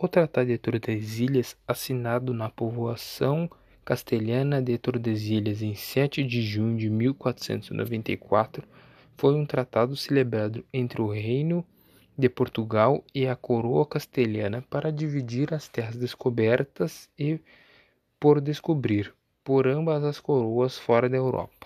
O Tratado de Tordesilhas, assinado na povoação castelhana de Tordesilhas em 7 de junho de 1494, foi um tratado celebrado entre o Reino de Portugal e a coroa castelhana para dividir as terras descobertas e por descobrir por ambas as coroas fora da Europa.